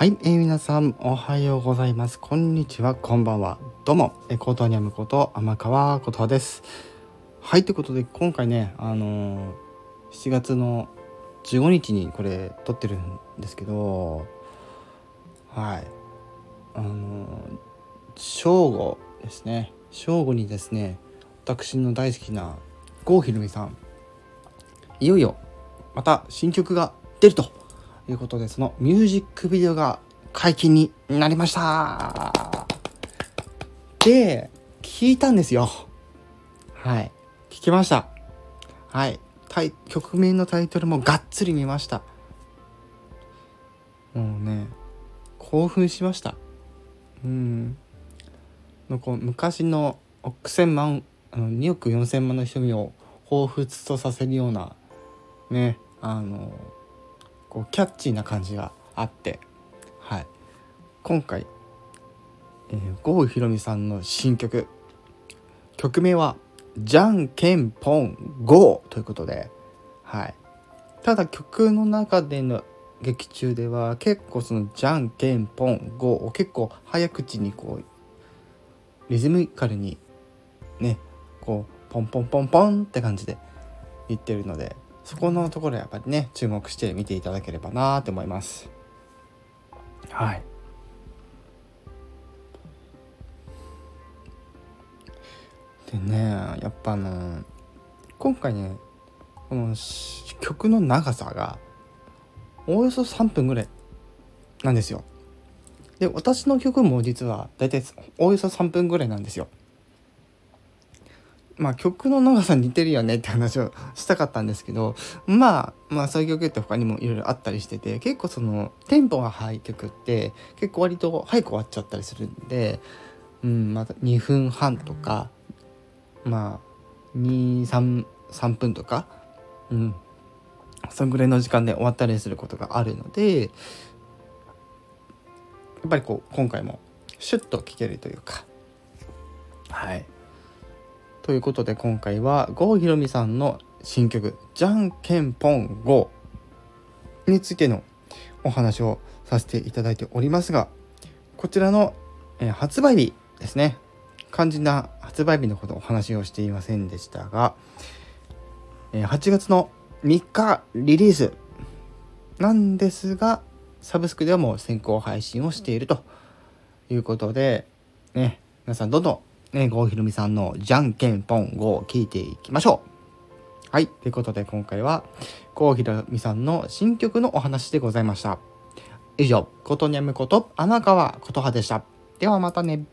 はい、えー、皆さんおはようございます。こんにちは、こんばんは。どうも、えコートニャムこと天川琴葉です。はい、ということで今回ね、あのー、7月の15日にこれ撮ってるんですけど、はい、あのー、正午ですね。正午にですね、私の大好きな郷ひろみさん、いよいよまた新曲が出るということで、そのミュージックビデオが解禁になりましたで、聞いたんですよ。はい。聞きました。はい。曲名のタイトルもがっつり見ました。もうね、興奮しました。うん。のこう昔の億千万、あの2億4千万の瞳を彷彿とさせるような、ね、あの、こうキャッチーな感じがあってはい。今回、えー、郷ひろみさんの新曲。曲名は「じゃんけんぽん GO」ということではい。ただ曲の中での劇中では結構その「じゃんけんぽん GO」を結構早口にこうリズミカルにねこうポンポンポンポンって感じで言ってるのでそこのところやっぱりね注目して見ていただければなと思います。はい。でねやっぱあの今回ねこの曲の長さがおおよそ3分ぐらいなんですよ。で私の曲も実は大体およそ3分ぐらいなんですよ。まあ曲の長さ似てるよねって話をしたかったんですけどまあまあそういう曲って他にもいろいろあったりしてて結構そのテンポが速い曲って結構割と早く終わっちゃったりするんで、うんまた2分半とかまあ233分とかうんそんぐらいの時間で終わったりすることがあるのでやっぱりこう今回もシュッと聴けるというかはい。ということで今回は郷ひろみさんの新曲「じゃんけんぽん GO」についてのお話をさせていただいておりますがこちらの、え発売日ですね。肝心な発売日のことお話をしていませんでしたが、え8月の3日リリースなんですがサブスクではもう先行配信をしているということでね皆さんどんどんね、郷ひろみさんのじゃんけんぽんを聞いていきましょう。はい。ということで今回は郷ひろみさんの新曲のお話でございました。以上、ことにゃむこと天川琴葉でした。ではまたね。